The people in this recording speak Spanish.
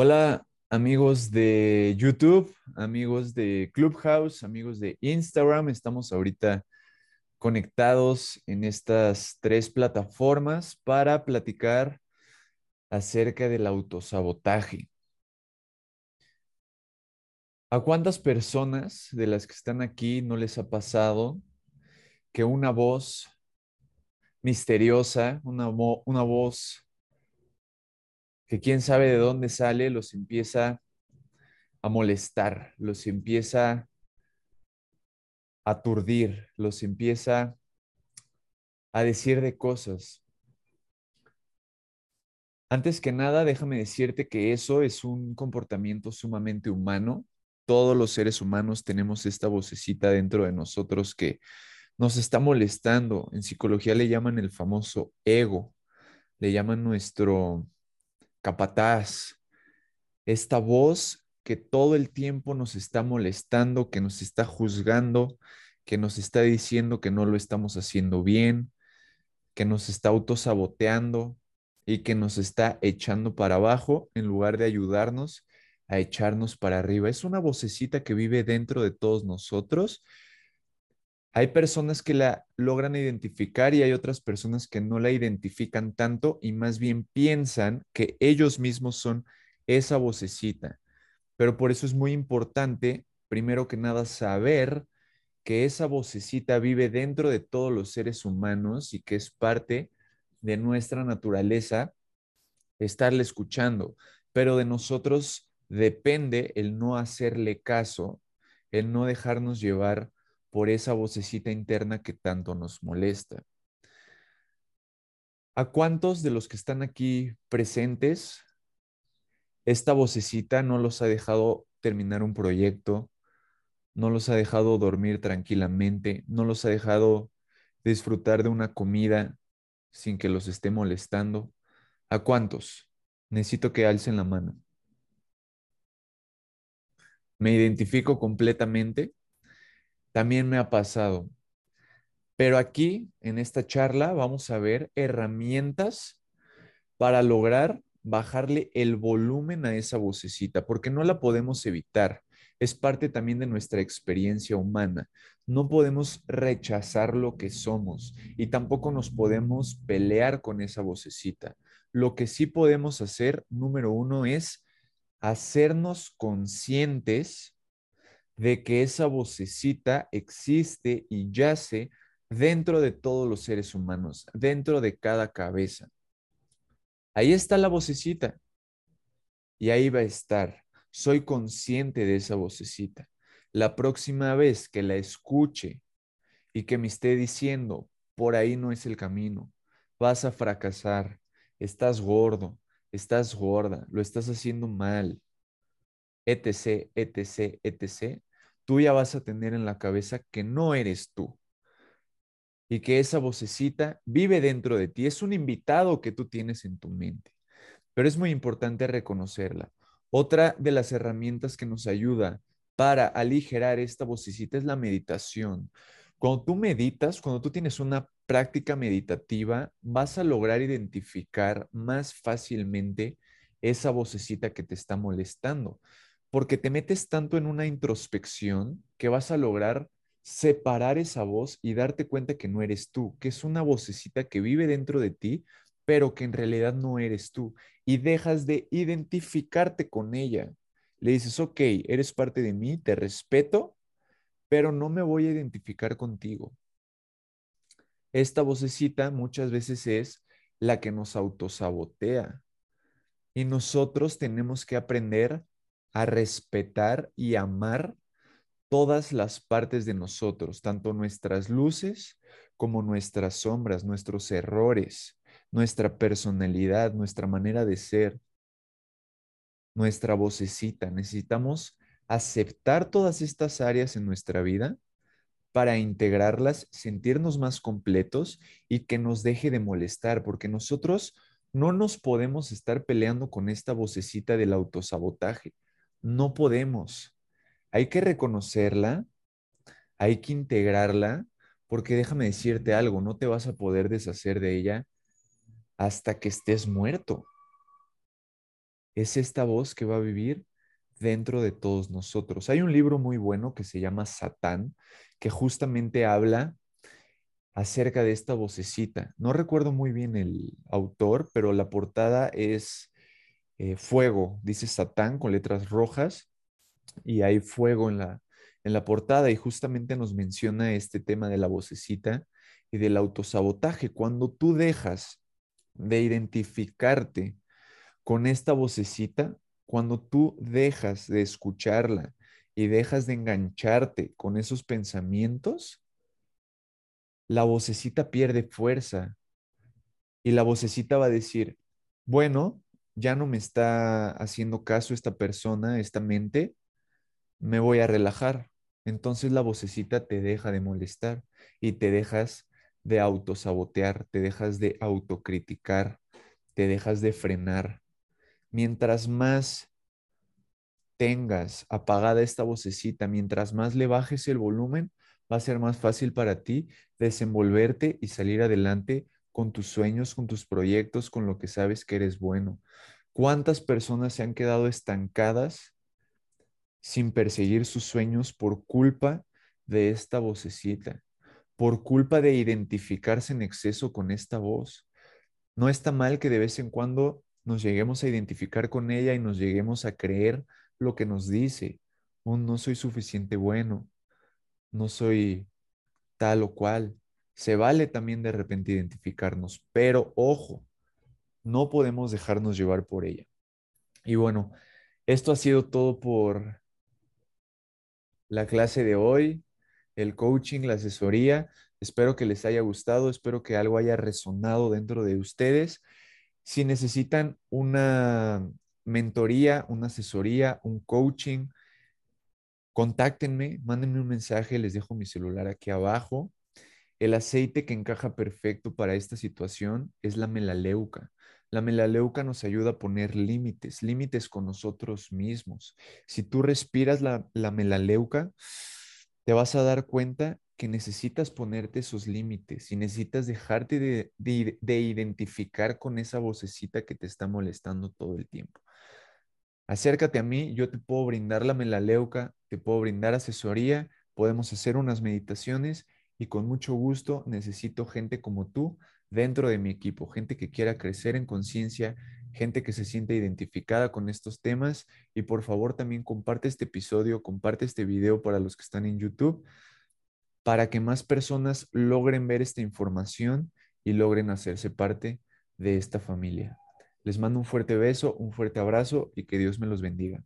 Hola amigos de YouTube, amigos de Clubhouse, amigos de Instagram. Estamos ahorita conectados en estas tres plataformas para platicar acerca del autosabotaje. ¿A cuántas personas de las que están aquí no les ha pasado que una voz misteriosa, una, una voz que quién sabe de dónde sale, los empieza a molestar, los empieza a aturdir, los empieza a decir de cosas. Antes que nada, déjame decirte que eso es un comportamiento sumamente humano. Todos los seres humanos tenemos esta vocecita dentro de nosotros que nos está molestando. En psicología le llaman el famoso ego, le llaman nuestro capataz, esta voz que todo el tiempo nos está molestando, que nos está juzgando, que nos está diciendo que no lo estamos haciendo bien, que nos está autosaboteando y que nos está echando para abajo en lugar de ayudarnos a echarnos para arriba. Es una vocecita que vive dentro de todos nosotros hay personas que la logran identificar y hay otras personas que no la identifican tanto y más bien piensan que ellos mismos son esa vocecita. Pero por eso es muy importante, primero que nada, saber que esa vocecita vive dentro de todos los seres humanos y que es parte de nuestra naturaleza estarle escuchando. Pero de nosotros depende el no hacerle caso, el no dejarnos llevar por esa vocecita interna que tanto nos molesta. ¿A cuántos de los que están aquí presentes esta vocecita no los ha dejado terminar un proyecto, no los ha dejado dormir tranquilamente, no los ha dejado disfrutar de una comida sin que los esté molestando? ¿A cuántos? Necesito que alcen la mano. Me identifico completamente también me ha pasado. Pero aquí, en esta charla, vamos a ver herramientas para lograr bajarle el volumen a esa vocecita, porque no la podemos evitar. Es parte también de nuestra experiencia humana. No podemos rechazar lo que somos y tampoco nos podemos pelear con esa vocecita. Lo que sí podemos hacer, número uno, es hacernos conscientes de que esa vocecita existe y yace dentro de todos los seres humanos, dentro de cada cabeza. Ahí está la vocecita y ahí va a estar. Soy consciente de esa vocecita. La próxima vez que la escuche y que me esté diciendo, por ahí no es el camino, vas a fracasar, estás gordo, estás gorda, lo estás haciendo mal, etc., etc., etc., tú ya vas a tener en la cabeza que no eres tú y que esa vocecita vive dentro de ti. Es un invitado que tú tienes en tu mente, pero es muy importante reconocerla. Otra de las herramientas que nos ayuda para aligerar esta vocecita es la meditación. Cuando tú meditas, cuando tú tienes una práctica meditativa, vas a lograr identificar más fácilmente esa vocecita que te está molestando porque te metes tanto en una introspección que vas a lograr separar esa voz y darte cuenta que no eres tú, que es una vocecita que vive dentro de ti, pero que en realidad no eres tú. Y dejas de identificarte con ella. Le dices, ok, eres parte de mí, te respeto, pero no me voy a identificar contigo. Esta vocecita muchas veces es la que nos autosabotea. Y nosotros tenemos que aprender a respetar y amar todas las partes de nosotros, tanto nuestras luces como nuestras sombras, nuestros errores, nuestra personalidad, nuestra manera de ser, nuestra vocecita. Necesitamos aceptar todas estas áreas en nuestra vida para integrarlas, sentirnos más completos y que nos deje de molestar, porque nosotros no nos podemos estar peleando con esta vocecita del autosabotaje. No podemos. Hay que reconocerla, hay que integrarla, porque déjame decirte algo, no te vas a poder deshacer de ella hasta que estés muerto. es esta voz que va a vivir dentro de todos nosotros. Hay un libro muy bueno que se llama Satán, que justamente habla acerca de esta vocecita. No recuerdo muy bien el autor, pero la portada es eh, fuego, dice Satán con letras rojas y hay fuego en la, en la portada y justamente nos menciona este tema de la vocecita y del autosabotaje. Cuando tú dejas de identificarte con esta vocecita, cuando tú dejas de escucharla y dejas de engancharte con esos pensamientos, la vocecita pierde fuerza y la vocecita va a decir, bueno, ya no me está haciendo caso esta persona, esta mente, me voy a relajar. Entonces la vocecita te deja de molestar y te dejas de autosabotear, te dejas de autocriticar, te dejas de frenar. Mientras más tengas apagada esta vocecita, mientras más le bajes el volumen, va a ser más fácil para ti desenvolverte y salir adelante con tus sueños, con tus proyectos, con lo que sabes que eres bueno. ¿Cuántas personas se han quedado estancadas sin perseguir sus sueños por culpa de esta vocecita? Por culpa de identificarse en exceso con esta voz. No está mal que de vez en cuando nos lleguemos a identificar con ella y nos lleguemos a creer lo que nos dice. un no soy suficiente bueno, no soy tal o cual. Se vale también de repente identificarnos, pero ojo, no podemos dejarnos llevar por ella. Y bueno, esto ha sido todo por la clase de hoy, el coaching, la asesoría. Espero que les haya gustado, espero que algo haya resonado dentro de ustedes. Si necesitan una mentoría, una asesoría, un coaching, contáctenme, mándenme un mensaje, les dejo mi celular aquí abajo. El aceite que encaja perfecto para esta situación es la melaleuca. La melaleuca nos ayuda a poner límites, límites con nosotros mismos. Si tú respiras la, la melaleuca, te vas a dar cuenta que necesitas ponerte esos límites y necesitas dejarte de, de, identificar con esa vocecita que te está molestando todo el tiempo. Acércate a mí, yo te puedo brindar la melaleuca, te puedo brindar asesoría, podemos hacer unas meditaciones y con mucho gusto necesito gente como tú dentro de mi equipo, gente que quiera crecer en conciencia, gente que se siente identificada con estos temas y por favor también comparte este episodio, comparte este video para los que están en YouTube para que más personas logren ver esta información y logren hacerse parte de esta familia. Les mando un fuerte beso, un fuerte abrazo y que Dios me los bendiga.